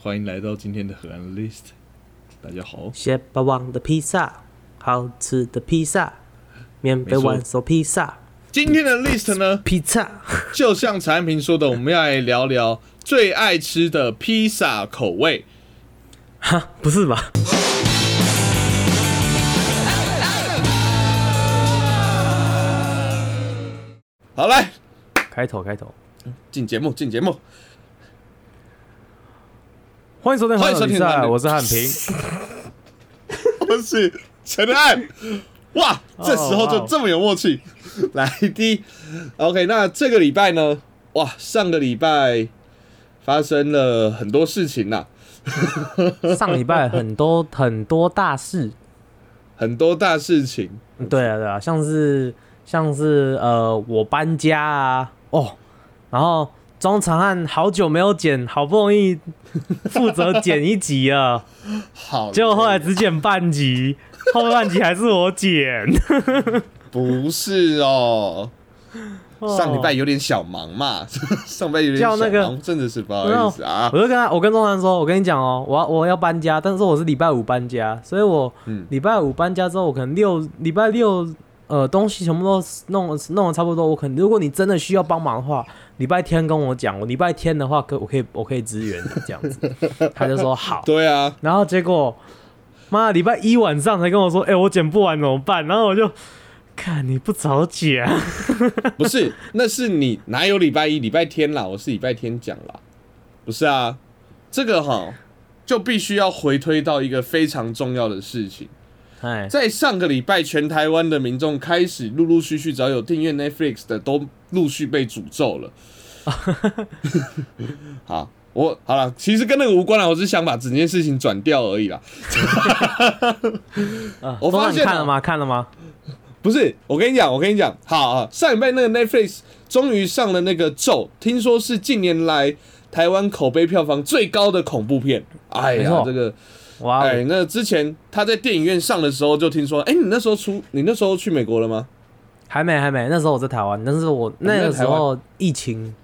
欢迎来到今天的河岸 list。大家好，蟹霸王的披萨，好吃的披萨，免费玩手披萨，今天的 list 呢，披萨。就像陈安平说的，我们要来聊聊最爱吃的披萨口味。哈，不是吧？好，来开头开头，进节目，进节目。欢迎收听欢迎收听赛，我是汉平。我是陈汉。哇，这时候就这么有默契。来第一，OK，那这个礼拜呢？哇，上个礼拜发生了很多事情呐、上礼拜很多很多大事，很多大事情。对啊对啊，像是像是呃我搬家啊，哦，然后中长汉好久没有剪，好不容易 负责剪一集了，好，结果后来只剪半集，后半集还是我剪。不是哦。哦上礼拜有点小忙嘛，上礼拜有点小忙，叫那个真的是不好意思啊。我就跟他，我跟钟南说，我跟你讲哦，我要我要搬家，但是我是礼拜五搬家，所以我嗯礼拜五搬家之后，我可能六礼拜六呃东西全部都弄弄的差不多，我可能如果你真的需要帮忙的话，礼拜天跟我讲，我礼拜天的话可我可以我可以支援你这样子，他就说好，对啊，然后结果妈礼拜一晚上才跟我说，哎、我剪不完怎么办？然后我就看你不早讲，不是，那是你哪有礼拜一、礼拜天啦？我是礼拜天讲啦，不是啊。这个哈就必须要回推到一个非常重要的事情，哎，在上个礼拜，全台湾的民众开始陆陆续续，只要有订阅 Netflix 的，都陆续被诅咒了。好，我好了，其实跟那个无关了，我只是想把整件事情转掉而已啦。呃 我发现看了吗？看了吗？不是，我跟你讲，我跟你讲，好啊，上礼拜那个 Netflix 终于上了那个咒，听说是近年来台湾口碑票房最高的恐怖片。哎呀这个，哎，那之前他在电影院上的时候就听说，哎，你那时候出，你那时候去美国了吗？还没还没，那时候我在台湾，但是我那个时候疫情，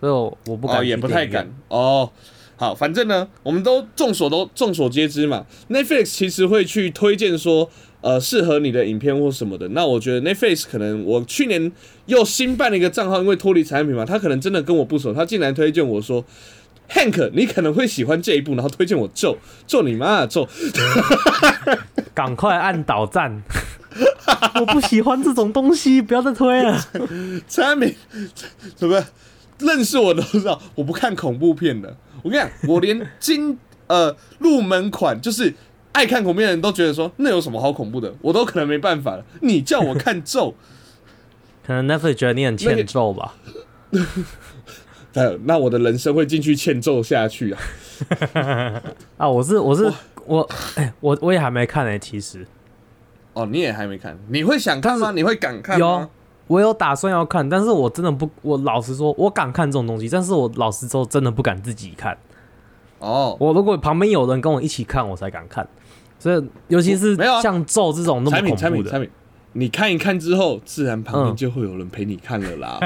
所以我我不敢、哦，也不太敢。哦。好，反正呢，我们都众所都众所皆知嘛，Netflix 其实会去推荐说，呃，适合你的影片或什么的。那我觉得 Netflix 可能我去年又新办了一个账号，因为脱离产品嘛，他可能真的跟我不熟，他竟然推荐我说，Hank，你可能会喜欢这一部，然后推荐我咒咒你妈啊咒，赶快按倒赞！我不喜欢这种东西，不要再推了。产品怎么认识我都知道，我不看恐怖片的。我跟你讲，我连金 呃入门款就是爱看恐怖片的人都觉得说那有什么好恐怖的，我都可能没办法了。你叫我看咒，可能 Netflix 觉得你很欠咒吧？呃，那我的人生会进去欠揍下去啊。啊，我是我是我，哎、我我也还没看呢、其实哦，你也还没看，你会想看吗？你会敢看有吗？我有打算要看，但是我真的不，我老实说，我敢看这种东西，但是我老实说，真的不敢自己看。哦，我如果旁边有人跟我一起看，我才敢看。所以，尤其是像咒这种那么恐怖的，产品产品，你看一看之后，自然旁边嗯就会有人陪你看了啦。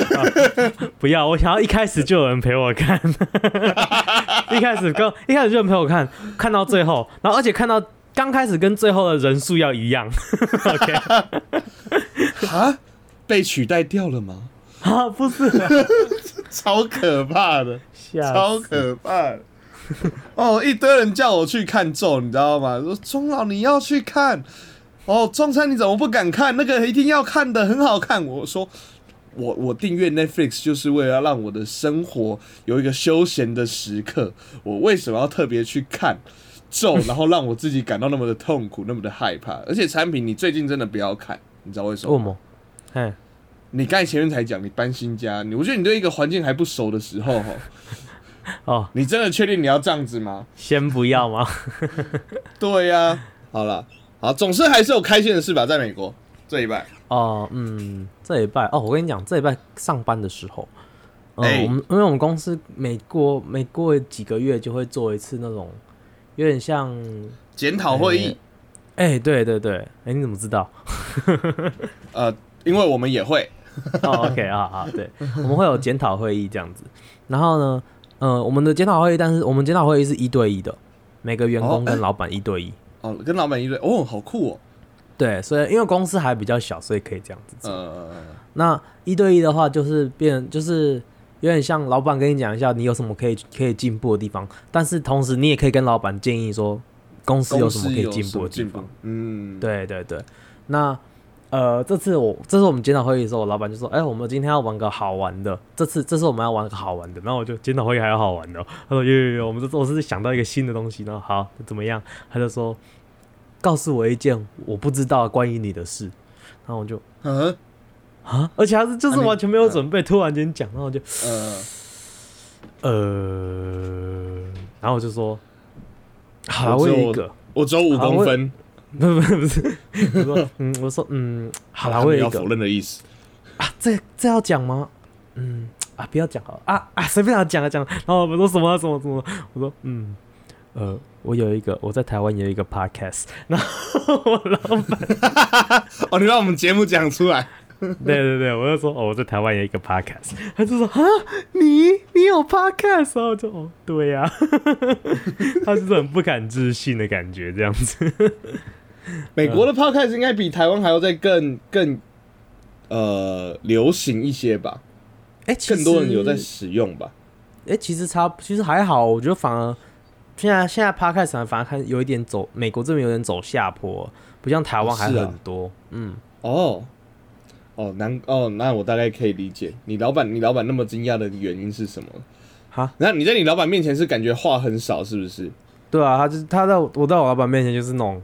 不要，我想要一开始就有人陪我看，一开始跟一开始就有人陪我看，看到最后，然后而且看到刚开始跟最后的人数要一样。OK，啊，被取代掉了吗？啊，不是啊，超可怕的。超可怕的。哦，一堆人叫我去看咒，你知道吗？说钟老你要去看，哦，中山你怎么不敢看？那个一定要看的，很好看。我说，我我订阅 Netflix 就是为了让我的生活有一个休闲的时刻。我为什么要特别去看咒，然后让我自己感到那么的痛苦，那么的害怕？而且产品你最近真的不要看，你知道为什么吗？为什么？哎，你刚才前面才讲你搬新家，你我觉得你对一个环境还不熟的时候，哈。哦，你真的确定你要这样子吗？先不要吗？对呀、好了，好，总是还是有开心的事吧，在美国这一拜。哦，嗯，这一拜哦，我跟你讲，这一拜上班的时候，嗯、哎我们因为我们公司每过每过几个月就会做一次那种有点像，检讨会议，哎、对对对，哎、你怎么知道？呃，因为我们也会，哦，OK 啊啊，对，我们会有检讨会议这样子。然后呢，呃，我们的检讨会议，但是我们检讨会议是一对一的，每个员工跟老板一对一。哦，跟老板一对，哦，好酷哦，对，所以因为公司还比较小，所以可以这样子做。呃，那一对一的话，就是变就是有点像老板跟你讲一下你有什么可以可以进步的地方，但是同时你也可以跟老板建议说公司有什么可以进步的地方。？嗯，，对对对，那呃，这次我这次我们检讨会议的时候，我老板就说：“哎、我们今天要玩个好玩的，这次这次我们要玩个好玩的。”然后我就检讨会议还有好玩的哦，他说：“有有有，我们这次我是想到一个新的东西。”然后好怎么样？他就说：“告诉我一件我不知道关于你的事。”然后我就嗯，啊，而且他是就是完全没有准备，突然间讲，然后我就呃，呃，然后我就说：“好，我只有我有一个。”我只有五公分，不不不是，我说嗯，我说嗯，好啦，我有要否认的意思。啊，这这要讲吗？嗯啊，不要讲好了啊 啊，随便他讲啊讲。然后我们说什么什么什么，我说嗯呃，我有一个我在台湾有一个 podcast，然后我老板 哦，你把我们节目讲出来，对对对，我就说哦我在台湾有一个 podcast，他就说啊你你有 podcast，然后我就哦对呀、他就是很不敢置信的感觉这样子。美国的 podcast 应该比台湾还要再更更呃流行一些吧，哎、其更多人有在使用吧。哎、其实差，其实还好，我觉得反而现在现在 podcast 反而看有一点走，美国这边有点走下坡，不像台湾还是啊很多。嗯，哦，哦，难哦，那我大概可以理解你老板，你老板那么惊讶的原因是什么？哈，那你在你老板面前是感觉话很少，是不是？对啊，他就是他在我我在我老板面前就是那种，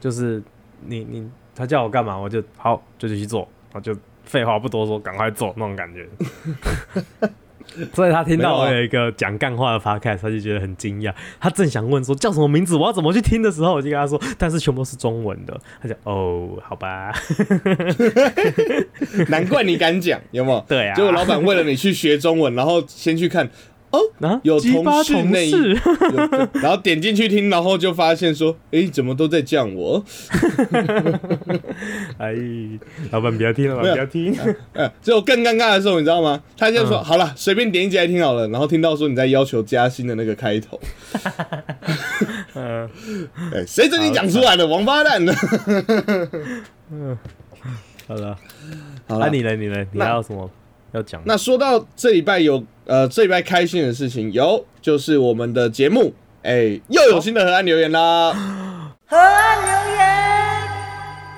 就是你你他叫我干嘛，我就好就就去做，我就废话不多说，赶快做那种感觉。所以他听到我有一个讲干话的 podcast，他就觉得很惊讶。他正想问说叫什么名字，我要怎么去听的时候，我就跟他说，但是全部都是中文的。他就哦，好吧，难怪你敢讲，有没有？对啊结果老板为了你去学中文，然后先去看，然后有同事同那一事，然后点进去听，然后就发现说，诶，怎么都在降我？哎，老板不要听，老板不要听。呃，只有更尴尬的时候，你知道吗？他就说、嗯好了，随便点一集来听好了，然后听到说你在要求加薪的那个开头，嗯，哎，谁准你讲出来的？王八蛋的！好了，好那、了，你呢？你呢？你那还有什么要讲？那说到这礼拜有呃这礼拜开心的事情，有就是我们的节目，哎、又有新的河岸留言啦。河岸留言，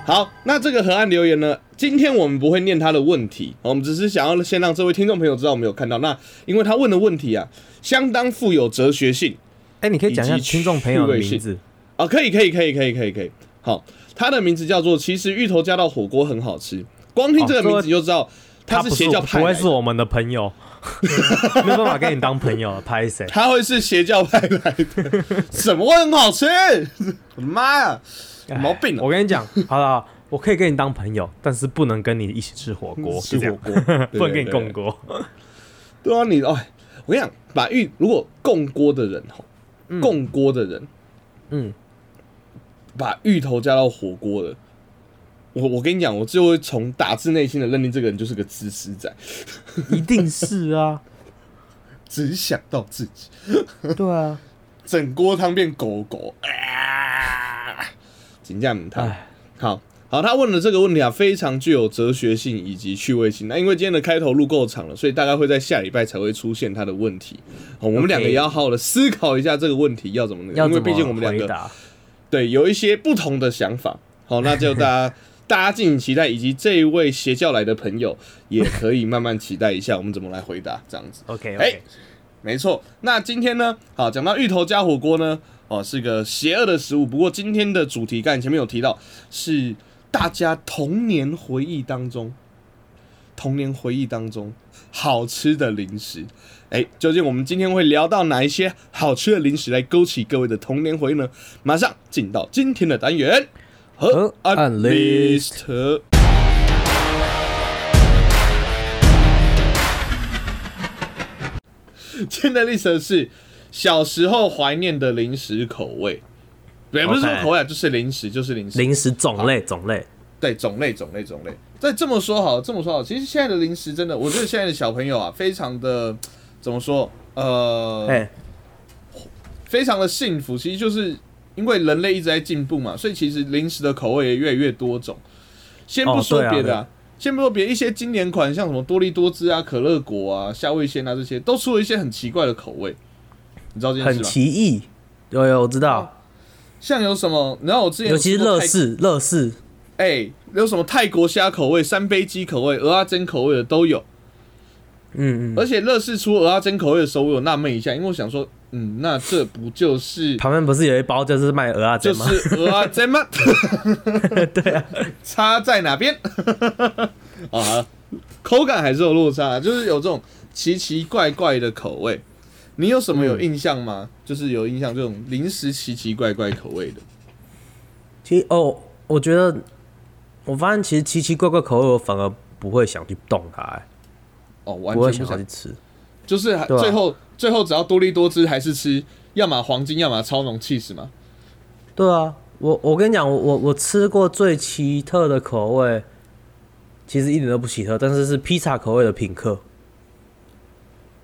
好，那这个河岸留言呢，今天我们不会念他的问题，我们只是想要先让这位听众朋友知道我们有看到。那因为他问的问题啊，相当富有哲学性哎、你可以讲一下以听众朋友的名字。啊，可以，可以，可以，可以，可以，可以。好，他的名字叫做，其实芋头加到火锅很好吃，光听这个名字就知道他是邪教派，不会是我们的朋友，没有办法跟你当朋友，拍谁？他会是邪教派来的，什么会很好吃？我的妈呀，有毛病哦！我跟你讲，好了，我可以跟你当朋友，但是不能跟你一起吃火锅，吃火，锅，不能跟你共。锅。对啊，你哦，我跟你讲，把芋如果共锅的人哈，共锅的人嗯，把芋头加到火锅的，我我跟你讲，我就会从打自内心的认定这个人就是个自私仔，一定是啊，只想到自己，对啊，整锅汤变狗狗啊！请假母汤。哎，好好，他问的这个问题啊，非常具有哲学性以及趣味性。那因为今天的开头录够长了，所以大概会在下礼拜才会出现他的问题。好，我们两个也要好好的思考一下这个问题要怎么那因为毕竟我们两个？对有一些不同的想法。好，那就大家大家敬请期待，以及这一位邪教来的朋友也可以慢慢期待一下，我们怎么来回答这样子。OK 哎没错，那今天呢，好讲到芋头加火锅呢，哦是个邪恶的食物。不过今天的主题，刚才前面有提到，是大家童年回忆当中，童年回忆当中好吃的零食。哎，究竟我们今天会聊到哪一些好吃的零食来勾起各位的童年回忆呢？马上进到今天的单元河岸 list。今天的 list 是小时候怀念的零食口味，也不是说口味啊，就是零食，就是零食。零食种类种类，对，种类种类种类。再这么说好，这么说好，其实现在的零食真的，我觉得现在的小朋友啊，非常的怎么说，呃，哎、非常的幸福，其实就是因为人类一直在进步嘛，所以其实零食的口味也越来越多种。先不说别的、啊先不说别，一些经典款像什么多利多汁啊、可乐果啊、夏味鲜啊这些，都出了一些很奇怪的口味。你知道这件很事吗？奇异。有有，我知道，像有什么？然后我之前尤其是乐事，乐事，哎、有什么泰国虾口味、三杯鸡口味、鹅阿珍口味的都有。嗯嗯，而且乐事出鹅阿珍口味的时候，我有纳闷一下，因为我想说，嗯，那这不就是旁边不是有一包就是卖鹅啊就煎吗？是鹅阿珍吗？对啊，差在哪边？啊，口感还是有落差，就是有这种奇奇怪怪的口味。你有什么有印象吗？就是有印象这种零食奇奇怪怪口味的。其实哦，我觉得我发现其实奇奇怪怪口味，我反而不会想去动它、欸，哦，完不会全不想想去，吃。就是啊最后最后只要多利多汁，还是吃要么黄金，要么超浓 cheese 嘛。对啊，我我跟你讲，我我我吃过最奇特的口味，其实一点都不奇特，但是是披萨口味的品客。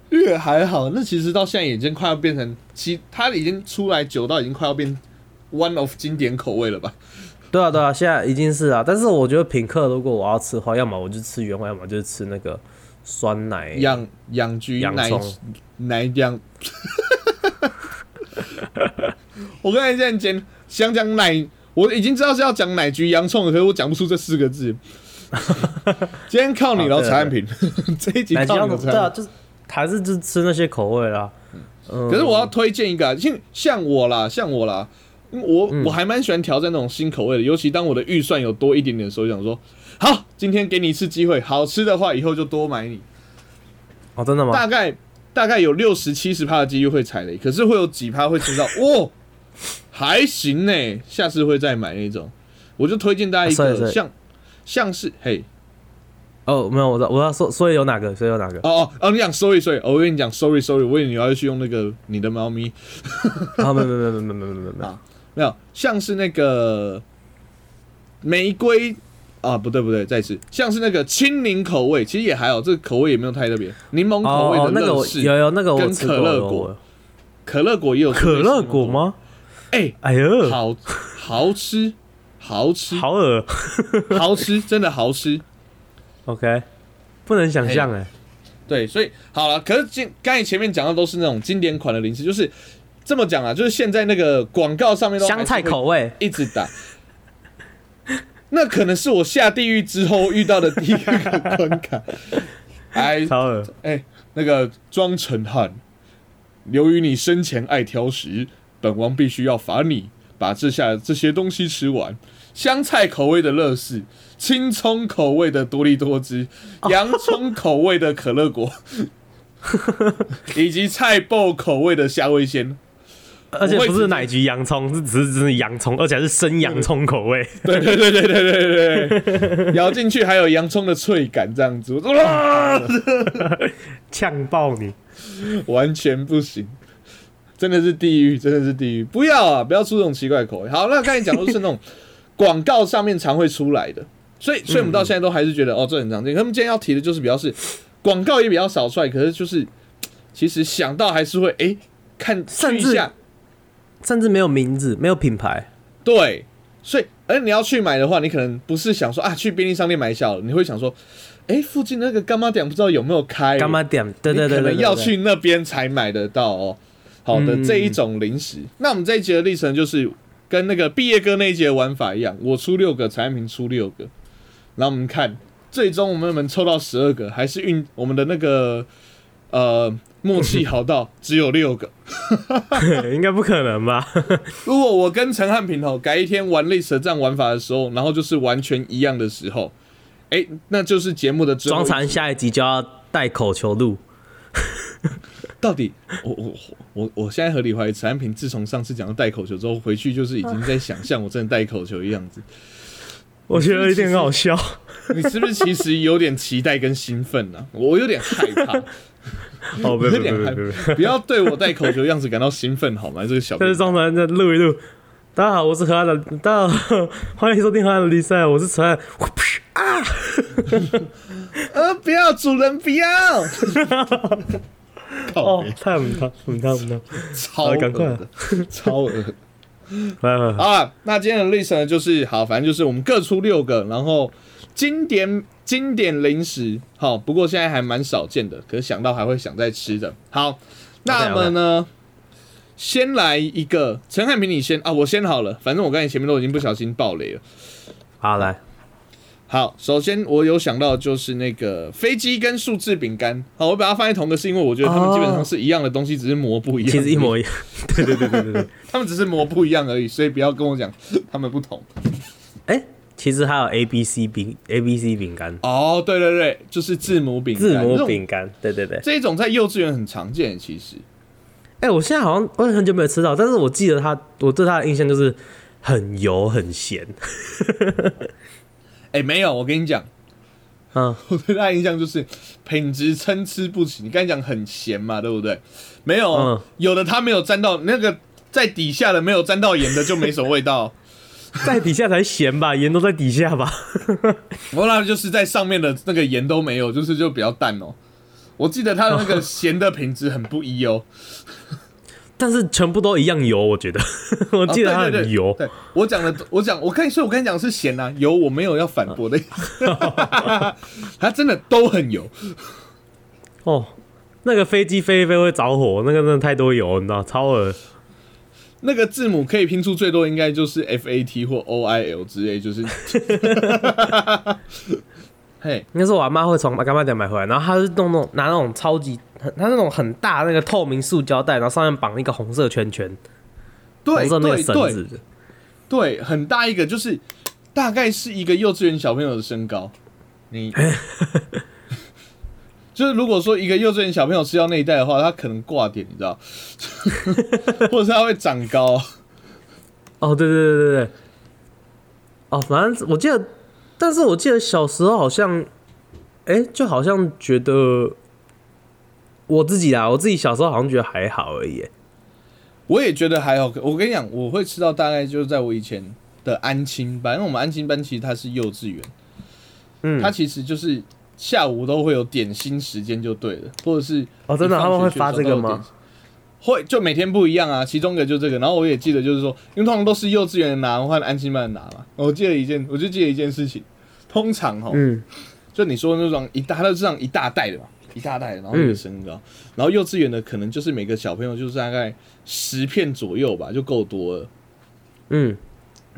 越还好，那其实到现在已经快要变成，其它已经出来久到已经快要变 one of 经典口味了吧？对啊，对啊，现在已经是啊。但是我觉得品客，如果我要吃的话，要么我就吃原味，要么就是吃那个酸奶。养养菊奶洋葱奶养。我刚才这样讲想讲奶，我已经知道是要讲奶菊洋葱了，可是我讲不出这四个字。今天靠你了，好对陈安平，这一集奶靠你了，对啊。就是还是就吃那些口味啦。嗯，可是我要推荐一个啊，像像我啦，像我啦，我、嗯我还蛮喜欢挑战那种新口味的，尤其当我的预算有多一点点的时候，想说，好，今天给你一次机会，好吃的话，以后就多买你。哦，真的吗？大概大概有六十七十趴的几率会踩雷，可是会有几趴会吃到 哦，还行呢，下次会再买那种。我就推荐大家一个，像像是嘿，哦，没有，我我要说，所以有哪个，所以有哪个。哦哦哦，你想 sorry sorry，我跟你讲 sorry sorry，我以为你要去用那个你的猫咪。啊，没有没有没有没有没有没有没有，没有像是那个玫瑰。啊，不对不对，再一次，像是那个青柠口味，其实也还好，这个口味也没有太特别。柠檬口味的哦，那个我有有那个我跟可乐果可乐果也有可乐果？吗？哎、哎呦，好好吃，好吃，好恶。好吃，真的好吃。OK，不能想象哎。对，所以好了，可是今刚才前面讲的都是那种经典款的零食，就是这么讲啊，就是现在那个广告上面都香菜口味，一直打。那可能是我下地狱之后遇到的第一个关卡。哎超恶。哎，那个庄成汉，由于你生前爱挑食，本王必须要罚你把这下这些东西吃完。香菜口味的乐事，青葱口味的多利多汁，洋葱口味的可乐果，以及菜爆口味的夏威鲜。而且不是奶橘洋葱，是只是只是洋葱，而且还是生洋葱口味。对对对对对对对对，咬进去还有洋葱的脆感，这样子，哇，呛爆你！完全不行，真的是地狱，真的是地狱，不要啊，不要出这种奇怪的口味。好，那刚才讲都是那种 广告上面常会出来的，所以所以我们到现在都还是觉得、哦，这很常见。可他们今天要提的就是比较是广告也比较少出来，可是就是其实想到还是会哎、看甚至去一下，甚至没有名字，没有品牌。对，所以而你要去买的话，你可能不是想说啊去便利商店买小了，你会想说，哎、附近那个干妈店不知道有没有开，干妈点？对对对可能要去那边才买得到哦。好的，嗯这一种零食，那我们这一节的历程就是跟那个毕业歌那一节的玩法一样，我出六个，陈安平出六个，然后我们看最终我们能抽到十二个，还是运我们的那个呃默契好到只有六个。应该不可能吧？如果我跟陈汉平哦改一天玩类似这样玩法的时候，然后就是完全一样的时候，哎、那就是节目的最后庄残下一集就要带口球录，到底，我我我我现在合理怀疑陈汉平自从上次讲到带口球之后，回去就是已经在想象我真的带口球的样子。我觉得有点很好笑。你是不是其实有点期待跟兴奋呢、我有点害怕，哦，不有不不点害不不，怕，不要对我戴口球的样子感到兴奋好吗？这个小但是庄残再录一录。大家好，我是河岸的，大家好，欢迎收听河岸的比赛，我是陈岸。呃，不要，主人不要。靠哦北，太很烫，很烫，很烫。超好赶快的，超好啊，那今天的 list 呢，就是好，反正就是我们各出六个，然后经典经典零食，好，不过现在还蛮少见的，可是想到还会想再吃的。好，那么呢先来一个陈汉平，你先啊，我先好了，反正我刚才前面都已经不小心爆雷了。好来，好，首先我有想到就是那个飞机跟数字饼干，好，我把它放在同个，是因为我觉得它们基本上是一样的东西，只是模不一样。其实一模一样。对对对对对对。他们只是模不一样而已，所以不要跟我讲他们不同。哎，其实还有 A B C 饼 A B C 饼干，哦，对对对，就是字母饼干，字母饼干。对对对。这一种在幼稚园很常见，其实。哎，我现在好像我很久没有吃到，但是我记得它，我对它的印象就是很油很咸。哎、没有，我跟你讲，嗯，我对它的印象就是品质参差不齐。你刚才讲很咸嘛，对不对？没有有的它没有沾到那个在底下的没有沾到盐的就没什么味道。在底下才咸吧，盐都在底下吧。我那就是在上面的那个盐都没有，就是就比较淡哦。我记得它的那个 咸的品质很不一哦。但是全部都一样油，我觉得，我记得它很油。对我讲的，我讲，我跟你说，我跟你讲是咸啊，油我没有要反驳的意思，它真的都很油。哦，那个飞机飞一飞会着火，那个真的太多油，你知道，超恶。那个字母可以拼出最多，应该就是 F A T 或 O I L 之类，就是。嘿，应该是我阿妈会从干妈店买回来，然后她是弄那种拿那种超级很，她那种很大那个透明塑胶袋，然后上面绑一个红色圈圈，对红色那个对绳子。对，很大一个，就是大概是一个幼稚园小朋友的身高。你就是如果说一个幼稚园小朋友吃到那一袋的话，他可能挂点，你知道，或者是他会长高。哦，对对对对对。哦，反正我记得，但是我记得小时候好像，哎、就好像觉得我自己啊，我自己小时候好像觉得还好而已。我也觉得还好。我跟你讲，我会吃到大概就是在我以前的安亲班，因为我们安亲班其实它是幼稚园，嗯，它其实就是下午都会有点心时间就对了，或者是哦，真的他们会发这个吗？会，就每天不一样啊。其中一个就这个，然后我也记得就是说，因为通常都是幼稚园的拿换安亲班拿嘛。我记得一件，我就记得一件事情，通常哈，嗯，就你说的那种一大，它都是这样一大袋的嘛，一大袋，然后一个身高，然后幼稚园的可能就是每个小朋友就是大概十片左右吧，就够多了。嗯，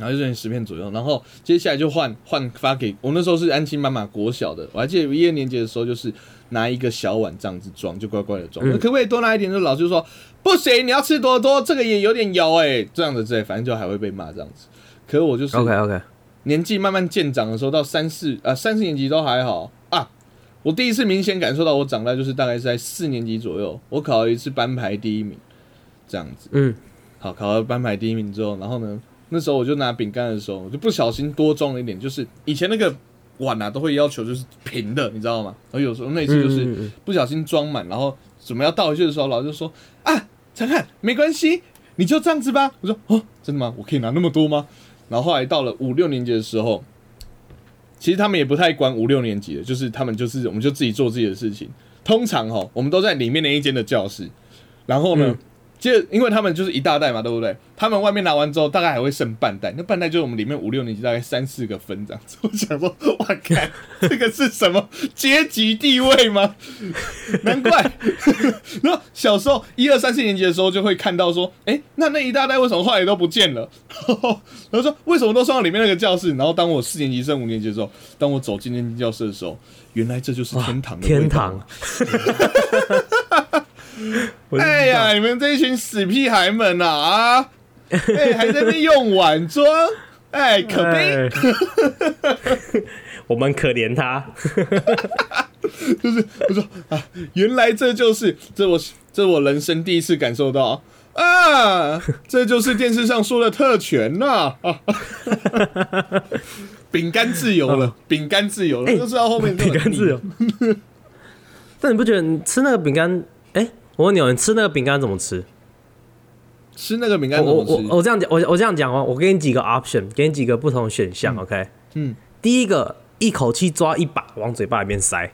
然后就剩十片左右，然后接下来就换换发给我那时候是安亲妈妈国小的，我还记得一二年级的时候就是拿一个小碗这样子装，就乖乖的装，嗯可不可以多拿一点？就老师就说不行，你要吃多多，这个也有点油哎、这样子之类，反正就还会被骂这样子。可是我就是 OK OK，年纪慢慢渐长的时候，到三四啊三四年级都还好啊。我第一次明显感受到我长大，就是大概是在四年级左右，我考了一次班排第一名，这样子。嗯，好，考了班排第一名之后，然后呢，那时候我就拿饼干的时候，我就不小心多装了一点，就是以前那个碗啊都会要求就是平的，你知道吗？然后有时候那次就是不小心装满，然后准备要倒回去的时候，老师就说啊，陈汉没关系，你就这样子吧。我说哦，真的吗？我可以拿那么多吗？然后后来到了五六年级的时候，其实他们也不太管五六年级的，就是他们就是我们就自己做自己的事情。通常哈，我们都在里面那一间的教室，然后呢嗯，接着因为他们就是一大袋嘛，对不对？他们外面拿完之后，大概还会剩半袋，那半袋就是我们里面五六年级大概三四个分这样子。我想说，哇，靠 这个是什么阶级地位吗？难怪。然后小时候一二三四年级的时候，就会看到说，哎、那那一大袋为什么后来都不见了？然后说为什么都送到里面那个教室？然后当我四年级升五年级的时候，当我走进那间教室的时候，原来这就是天堂的天堂。哎呀，你们这一群死屁孩们啊啊！哎、还在那用碗装，哎，可悲。哎 我们可怜他。就是我说啊，原来这就是这我这我人生第一次感受到啊，这就是电视上说的特权呐、啊！饼干自由了，饼干自由了，哎就知道后面饼干自由。但你不觉得你吃那个饼干？哎、我问你哦，你吃那个饼干怎么吃？吃那个饼干我我怎么吃？我我这样讲，我我这样讲哦，我给你几个 option，给你几个不同的选项、o k 嗯，第一个，一口气抓一把往嘴巴里面塞，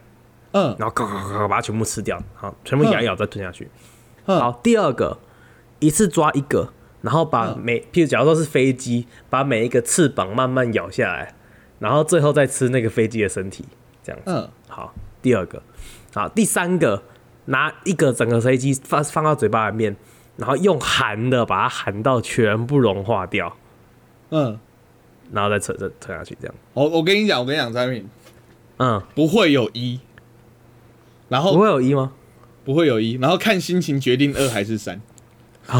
嗯然后嘎嘎嘎嘎把它全部吃掉，好，全部咬一咬再吞下去。嗯好，第二个，一次抓一个，然后把嗯每，譬如假如说是飞机，把每一个翅膀慢慢咬下来，然后最后再吃那个飞机的身体，这样子。嗯好，第二个，好，第三个，拿一个整个飞机放放到嘴巴里面，然后用含的把它含到全部融化掉，嗯，然后再扯再吞下去，这样。我我跟你讲，我跟你讲，产品嗯，不会有一，然后不会有一吗？不会有一，然后看心情决定二还是三。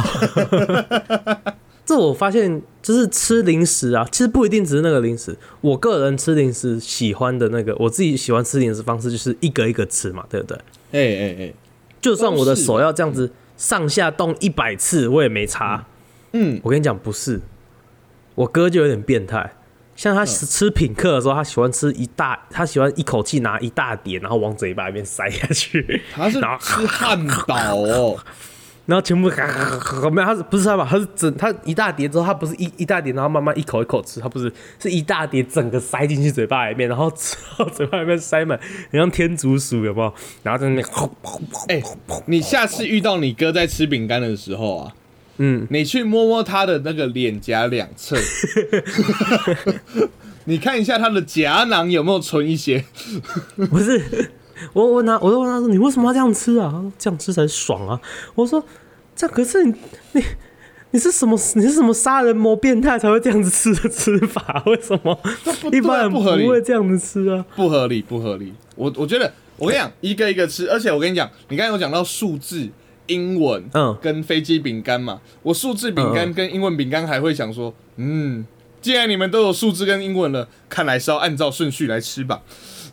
这我发现就是吃零食啊，其实不一定只是那个零食。我个人吃零食喜欢的那个，我自己喜欢吃零食方式就是一个一个吃嘛，对不对？哎哎哎，就算我的手要这样子上下动一百次，我也没差。嗯。我跟你讲，不是，我哥就有点变态。像他吃吃品客的时候，他喜欢吃一大，他喜欢一口气拿一大碟，然后往嘴巴里面塞下去，他是吃汉堡哦，然后全部没有，他是不是他吧？他是整他一大碟之后，他不是一一大碟，然后慢慢一口一口吃，他不是是一大碟整个塞进去嘴巴里面，然后吃到嘴巴里面塞满，很像天竺鼠有没有？然后在那边，哎、你下次遇到你哥在吃饼干的时候啊，嗯，你去摸摸他的那个脸颊两侧，你看一下他的颊囊有没有存一些。不是，我问他，我就问他说：“你为什么要这样吃啊？”他说：“这样吃才爽啊。”我说：“这可是你你你是什么？你是什么杀人魔变态才会这样子吃的吃法？为什么不一般人不会这样子吃啊？不合理，不合理。我我觉得，我跟你讲，一个一个吃，而且我跟你讲，你刚才有讲到数字、英文，嗯跟飞机饼干嘛。我数字饼干跟英文饼干还会想说，嗯，既然你们都有数字跟英文了，看来是要按照顺序来吃吧。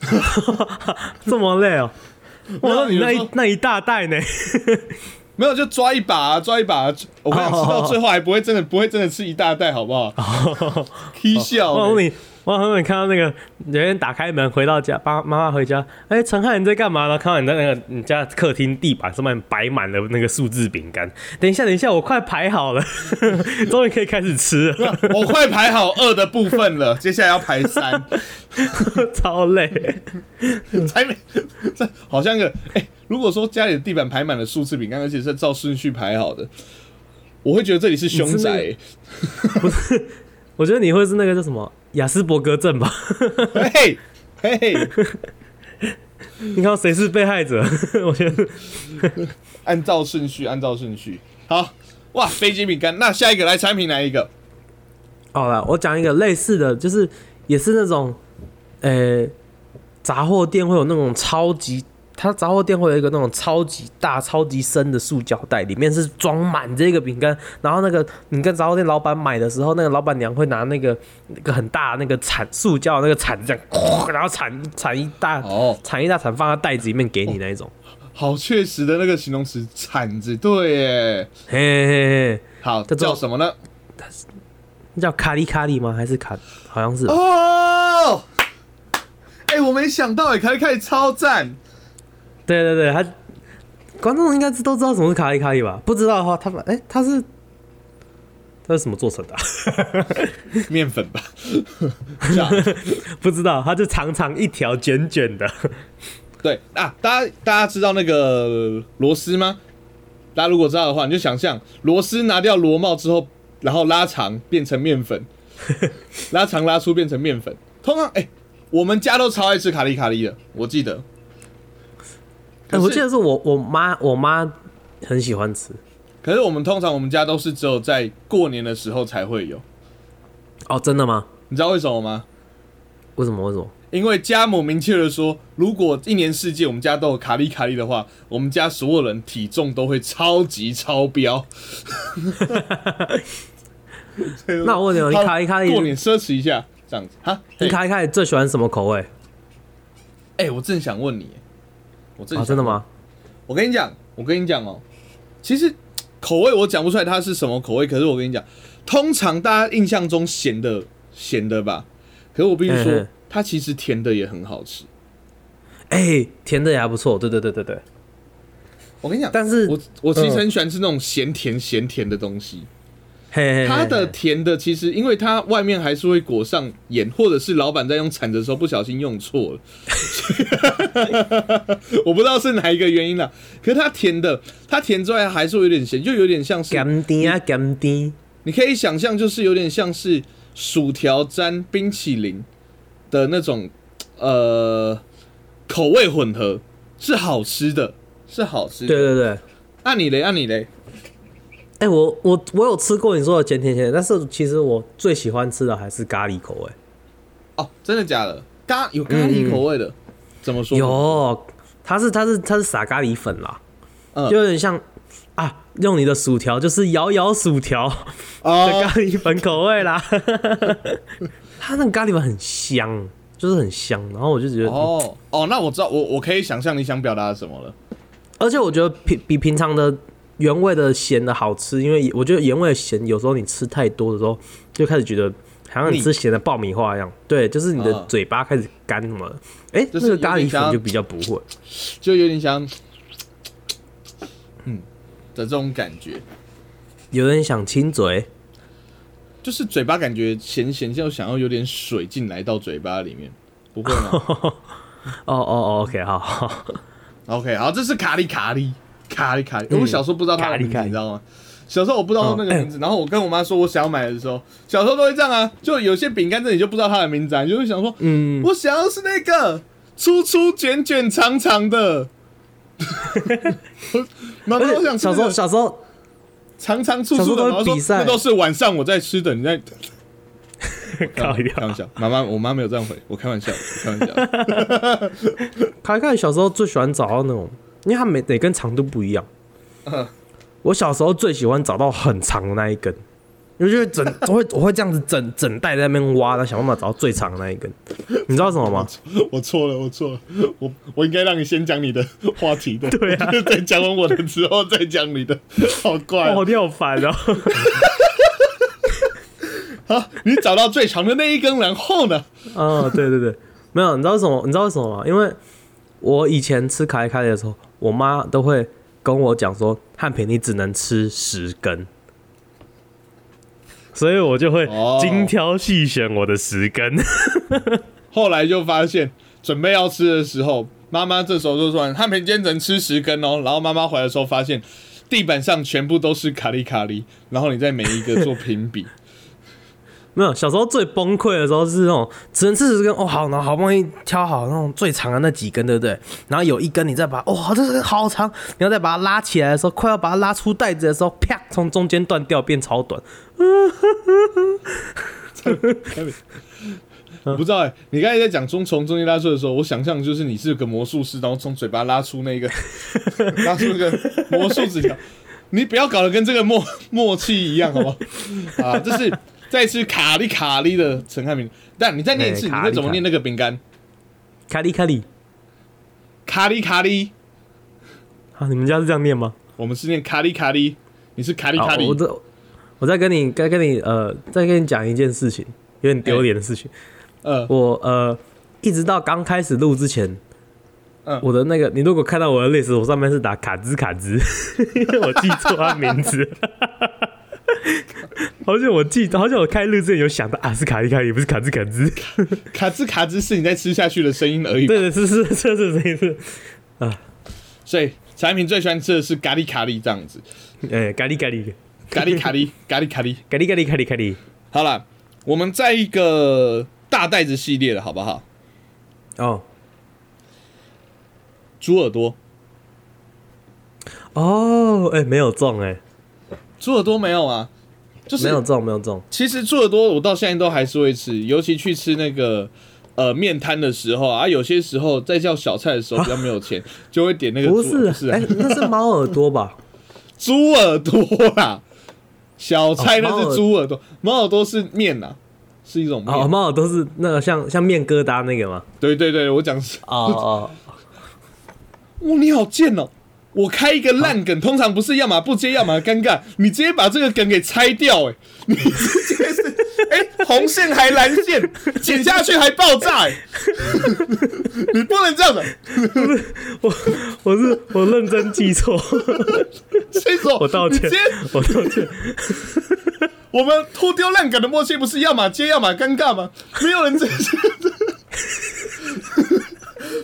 这么累哦、我说你那一那一大袋呢？没有，就抓一把、啊，抓一把、啊。我跟你讲，哦吃到最后还不会真的不会真的吃一大袋，好不好？踢笑、欸。我问你，我问你看到那个有人打开门回到家，爸妈妈回家，哎、陈汉你在干嘛呢？看到你在那个你家客厅地板上面摆满了那个数字饼干。等一下，等一下，我快排好了，终于可以开始吃了，我快排好二的部分了，接下来要排三。超累。才没，这好像个哎、如果说家里的地板排满了数字饼干，而且是照顺序排好的，我会觉得这里是凶宅、欸。我觉得你会是那个叫什么雅斯伯格症吧？嘿，嘿嘿，你看到谁是被害者？我觉得 按照顺序，按照顺序。好，哇，飞机饼干。那下一个来产品来一个？好了，我讲一个类似的，就是也是那种，呃、杂货店会有那种超级，它杂货店会有一个那种超级大、超级深的塑胶袋，里面是装满这个饼干。然后那个你跟杂货店老板买的时候，那个老板娘会拿那个那个很大那个铲塑胶的那个铲子这样，哐然后铲铲一大哦，铲一大铲放在袋子里面给你那一种。好确实的那个形容词，铲子，对耶。嘿嘿嘿，好，叫做叫什么呢？那叫卡里卡里吗？还是卡？好像是。哦，哎、我没想到哎，开开超赞。对对对，他观众应该知都知道什么是卡里卡里吧？不知道的话，他们哎、他是他是什么做成的啊、面粉吧，不知道，它就长长一条卷卷的。对啊，大家大家知道那个螺丝吗？大家如果知道的话，你就想象螺丝拿掉螺帽之后，然后拉长变成面粉，拉长拉粗变成面粉。通常哎、我们家都超爱吃卡利卡利的，我记得。我记得是我我妈我妈很喜欢吃。可是我们通常我们家都是只有在过年的时候才会有，哦，真的吗？你知道为什么吗？为什么？为什么？因为家母明确的说，如果一年四季我们家都有卡利卡利的话，我们家所有人体重都会超级超标。那我问你哦，你好卡利卡利过年奢侈一下，这样子哈？你哎、卡利卡利最喜欢什么口味？哎我正想问你，我正、啊，真的？吗？我跟你讲，我跟你讲哦，其实口味我讲不出来它是什么口味，可是我跟你讲，通常大家印象中咸的咸的吧，可是我必须说它其实甜的也很好吃。哎、甜的也还不错。对对对对对。我跟你讲，但是我我其实嗯很喜欢吃那种咸甜咸甜的东西。嘿嘿嘿它的甜的其实因为它外面还是会裹上盐，或者是老板在用铲子的时候不小心用错了，我不知道是哪一个原因啦。可是它甜的，它甜之外还是会有点咸，就有点像是甘甜啊甘甜，你可以想象，就是有点像是薯条沾冰淇淋的那种，呃，口味混合，是好吃的，是好吃的。对对对。按你嘞，按你嘞。哎、我我我有吃过你说的咸甜咸，但是其实我最喜欢吃的还是咖喱口味。哦，真的假的？咖有咖喱口味的，怎么说？，有，它是它是它是撒咖喱粉啦，嗯就有点像啊，用你的薯条就是摇摇薯条的哦咖喱粉口味啦。它那个咖喱粉很香，就是很香，然后我就觉得，哦哦，那我知道，我我可以想象你想表达的什么了。而且我觉得比比平常的原味的咸的好吃，因为我觉得原味的咸有时候你吃太多的时候，就开始觉得好像你吃咸的爆米花一样，对，就是你的嗯。嘴巴开始干什么的。哎、就是那个咖喱粉就比较不会。就有点像，嗯的这种感觉，有人想亲嘴，就是嘴巴感觉咸咸，就想要有点水进来到嘴巴里面，不会吗？哦哦哦，OK，好好，OK，好，这是卡里卡里卡里卡里。我小时候不知道它的名字，你知道吗？小时候我不知道那个名字，然后我跟我妈说我想要买的时候，小时候都会这样啊，就有些饼干这你就不知道它的名字啊，你就会想说，嗯，我想要是那个粗粗卷卷长长的。妈妈，我想小时候那个小时候长长粗粗的，都会然后说比赛那都是晚上我在吃的，你在 开玩笑，妈妈，我妈没有这样回，我开玩笑，我开玩笑。凯凯小时候最喜欢找到那种，因为它每每根长度不一样。嗯我小时候最喜欢找到很长的那一根，因为就会整我 会我会这样子整整袋在那边挖，然后想办法找到最长的那一根。你知道什么吗？我错了，我错了，我我应该让你先讲你的话题的，对啊 再讲完我的之后再讲你的，好怪哦、哦，你好烦哦。好，你找到最长的那一根，然后呢？哦，对对对，没有，你知道为什么？你知道为什么吗？因为我以前吃凯凯的时候，我妈都会跟我讲说，汉平你只能吃十根，所以我就会哦精挑细选我的十根。后来就发现，准备要吃的时候，妈妈这时候就说：“汉平今天只能吃十根哦。”然后妈妈回来的时候发现，地板上全部都是卡里卡里，然后你在每一个做评比。没有，小时候最崩溃的时候是那种只能吃十根哦，好，然后好不容易挑好那种最长的那几根，对不对？然后有一根你再把它哦，这根好长，你要再把它拉起来的时候，快要把它拉出袋子的时候，啪，从中间断掉变超短。我不知道哎、你刚才在讲中从中间拉出的时候，我想象就是你是个魔术师，然后从嘴巴拉出那个 拉出那个魔术纸条。你不要搞得跟这个默默契一样，好不好？啊，这是再吃卡里卡里的陈汉明。但你再念一次，你会怎么念那个饼干？卡里卡里，卡里卡里，啊，你们家是这样念吗？我们是念卡里卡里，你是卡里卡里好我。这我再跟你再跟你呃再跟你讲一件事情，有点丢脸的事情。呃，我呃一直到刚开始录之前，嗯我的那个你如果看到我的 list，我上面是打卡兹卡兹，因为我记错他名字。好像我记，好像我开录之前有想到啊，是卡里卡里，不是卡兹卡兹。卡兹卡兹是你在吃下去的声音而已。对对，是 是是是是是，所以产品最喜欢吃的是咖喱咖喱这样子，哎，咖喱咖喱咖喱咖喱，咖喱咖喱。咖喱咖喱咖喱咖喱。好了，我们在一个大袋子系列了，好不好？哦猪耳朵，哦，哎，没有中哎，猪耳朵没有啊？就是没有中没有中。其实猪耳朵我到现在都还是会吃，尤其去吃那个呃面摊的时候啊，有些时候在叫小菜的时候比较没有钱，就会点那个猪不是，哎，那是猫耳朵吧？猪耳朵啦，小菜那是猪耳朵，猫耳朵是面呐、是一种面。哦，猫耳朵是那个像像面疙瘩那个吗？对对对，我讲是，哦哦，哇，你好贱哦！我开一个烂梗，通常不是要么不接，要么尴尬，你直接把这个梗给拆掉、哎，你直接是，哎、红线还蓝线，剪下去还爆炸、哎，你不能这样的，我我是我认真记错，谁说？我道歉我道歉。我们脱丢烂梗的默契不是要么接要么尴尬吗？没有人这样，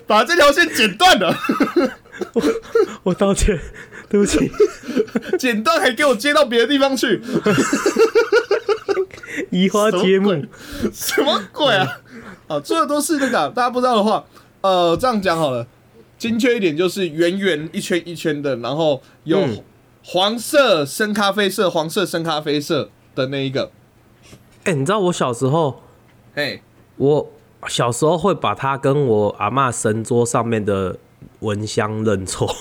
把这条线剪断了，我 我道歉，对不起，剪断还给我接到别的地方去，移花接木。什么鬼？啊？啊，这个都是那个啊大家不知道的话，呃，这样讲好了，精确一点就是圆圆一圈一圈的，然后有嗯。黄色、深咖啡色、黄色、深咖啡色的那一个，哎、你知道我小时候，嘿，我小时候会把它跟我阿嬷神桌上面的蚊香认错。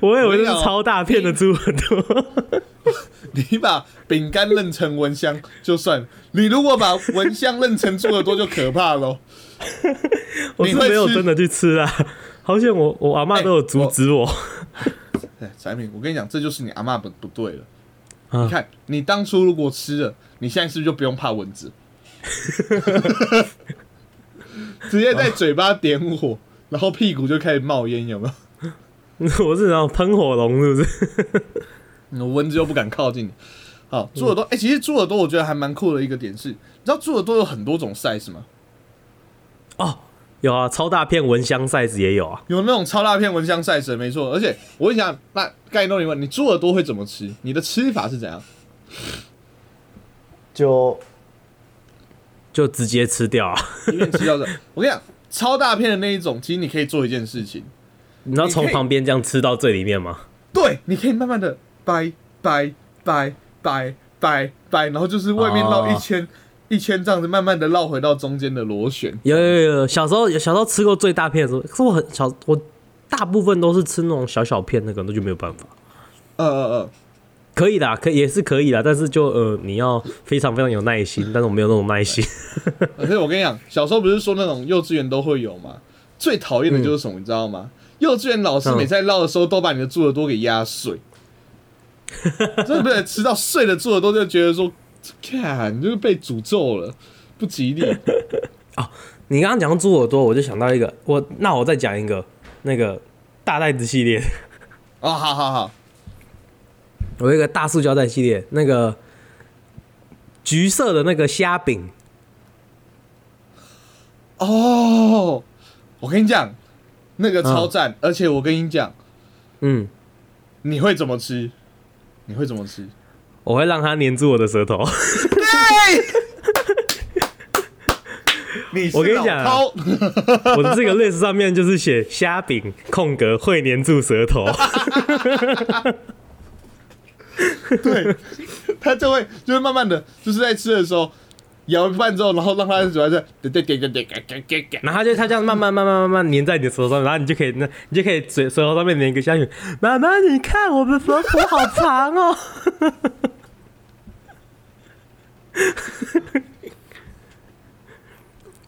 我以为这是超大片的猪耳朵，你把饼干认成蚊香就算，你如果把蚊香认成猪耳朵就可怕喽。我是没有真的去吃啊。好险我我阿嬷都有阻止我。哎，产品，我跟你讲，这就是你阿嬷不不对了。啊你看，你当初如果吃了，你现在是不是就不用怕蚊子？直接在嘴巴点火，然后屁股就开始冒烟，有没有？我是那种喷火龙，是不是？嗯蚊子又不敢靠近你。好，猪耳朵，哎、其实猪耳朵我觉得还蛮酷的一个点是，你知道猪耳朵有很多种 size 吗？哦，有啊，超大片蚊香 size 也有啊。有那种超大片蚊香 size，没错。而且我跟你讲，那盖诺你问你猪耳朵会怎么吃？你的吃法是怎样？就就直接吃掉啊！一面吃掉这，我跟你讲，超大片的那一种，其实你可以做一件事情，你知道从旁边这样吃到最里面吗？对，你可以慢慢的掰掰掰掰掰掰，然后就是外面绕一圈、一圈这样子，慢慢的绕回到中间的螺旋。有有有有，小时候有小时候吃过最大片的时候，可是我很小，我大部分都是吃那种小小片那个，那就没有办法。呃呃呃，可以的，可也是可以的，但是就呃，你要非常非常有耐心，但是我没有那种耐心。而且我跟你讲，小时候不是说那种幼稚园都会有吗？最讨厌的就是什么，你知道吗？幼稚园老师嗯每次在绕的时候，都把你的猪耳朵给压碎。真的不是吃到碎的猪耳朵，就觉得说，看你就是被诅咒了，不吉利。哦你刚刚讲猪耳朵，我就想到一个，我那我再讲一个那个大袋子系列，哦，好好好，我有一个大塑胶袋系列，那个橘色的那个虾饼，哦，我跟你讲，那个超赞，而且我跟你讲，嗯，你会怎么吃？你会怎么吃？我会让他粘住我的舌头。对，我跟你讲，我的这个 list 上面就是写虾饼空格会粘住舌头。对，他就会就是慢慢的就是在吃的时候。咬一半之后，然后让它主要是点点点点点点点，然后它就它这样慢慢慢慢慢慢粘在你的舌头上，然后你就可以那你就可以嘴舌头上面粘一个虾芋。妈妈，你看我们舌头好长哦。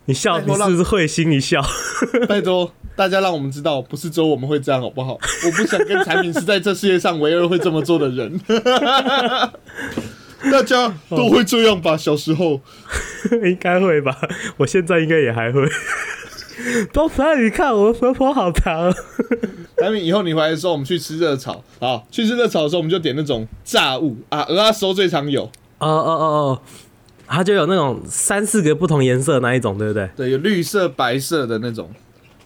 你笑，你是不是会心一笑？拜托大家让我们知道，不是只有我们会这样，好不好？我不想跟产品是在这世界上唯二会这么做的人。大家都会这样吧？小时候，应该会吧？我现在应该也还会。东山，你看我的舌头好长哦。产品以后你回来的时候，我们去吃热炒啊，去吃热炒的时候，我们就点那种炸物啊，鹅啊熟最常有，哦哦哦哦，它就有那种三四个不同颜色的那一种，对不对？对，有绿色、白色的那种，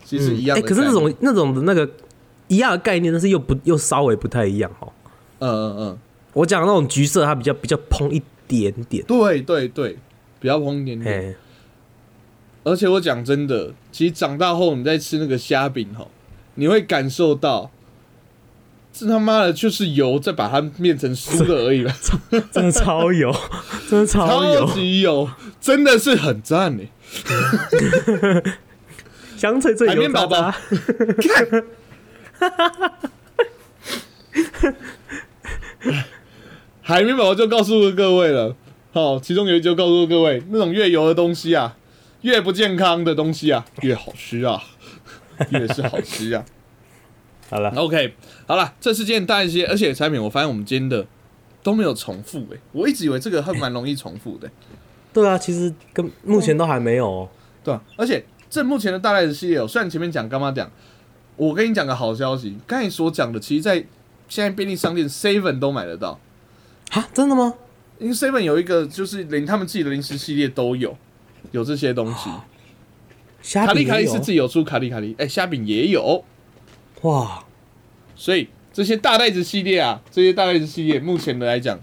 其实一样哎、的、可是那种，那种的那个一样的概念，但是又不又稍微不太一样哦。嗯嗯嗯，我讲那种橘色，它比较比较蓬一点点。对对对，比较蓬一点点。哎，而且我讲真的，其实长大后你在吃那个虾饼哈，你会感受到，这他妈的就是油再把它变成酥的而已 吧，真的超油，真的超超油，级油，真的是很赞呢。香脆脆海油渣绵宝宝渣。海绵宝宝就告诉各位了，好，其中有一集就告诉各位，那种越油的东西啊，越不健康的东西啊，越好吃啊，越是好吃啊。好了，OK，好了，这是今天大一些，而且产品我发现我们今天的都没有重复诶、我一直以为这个还蛮容易重复的、对啊，其实跟目前都还没有、哦。对、啊，而且这目前的大袋子系列哦，虽然前面讲干嘛讲，我跟你讲个好消息，刚才所讲的，其实在现在便利商店 Seven 都买得到，啊，真的吗？因为 Seven 有一个就是连他们自己的零食系列都有，有这些东西。卡利卡利是自己有出卡利卡利，哎、虾饼也有，哇，所以这些大袋子系列啊，这些大袋子系列目前的来讲，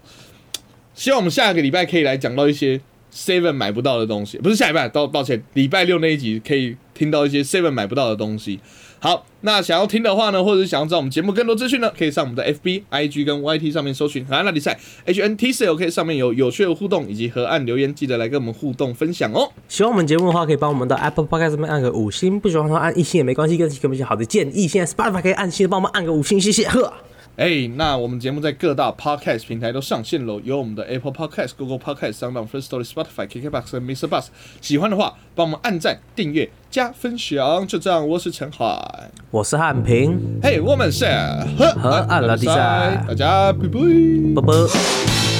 希望我们下个礼拜可以来讲到一些 Seven 买不到的东西，不是下礼拜，抱抱歉，礼拜六那一集可以听到一些 Seven 买不到的东西。好，那想要听的话呢，或者是想要知道我们节目更多资讯呢，可以上我们的 FB、IG 跟 YT 上面搜寻河岸拉比赛 HNTCLK 上面有有趣的互动以及河岸留言，记得来跟我们互动分享哦。喜欢我们节目的话，可以帮我们的 Apple Podcast 上面按个五星，不喜欢的话按一星也没关系，给我们一些好的建议。现在 Spotify 可以按星帮我们按个五星，谢谢。呵，哎、那我们节目在各大 podcast 平台都上线喽，有我们的 Apple Podcast、Google Podcast、s o u n d First Story、Spotify、KKBox 和 Mr. Bus。喜欢的话，帮我们按赞、订阅、加分享。就这样，我是陈海，我是汉平，嘿、我们是河河岸拉迪赛大家拜拜。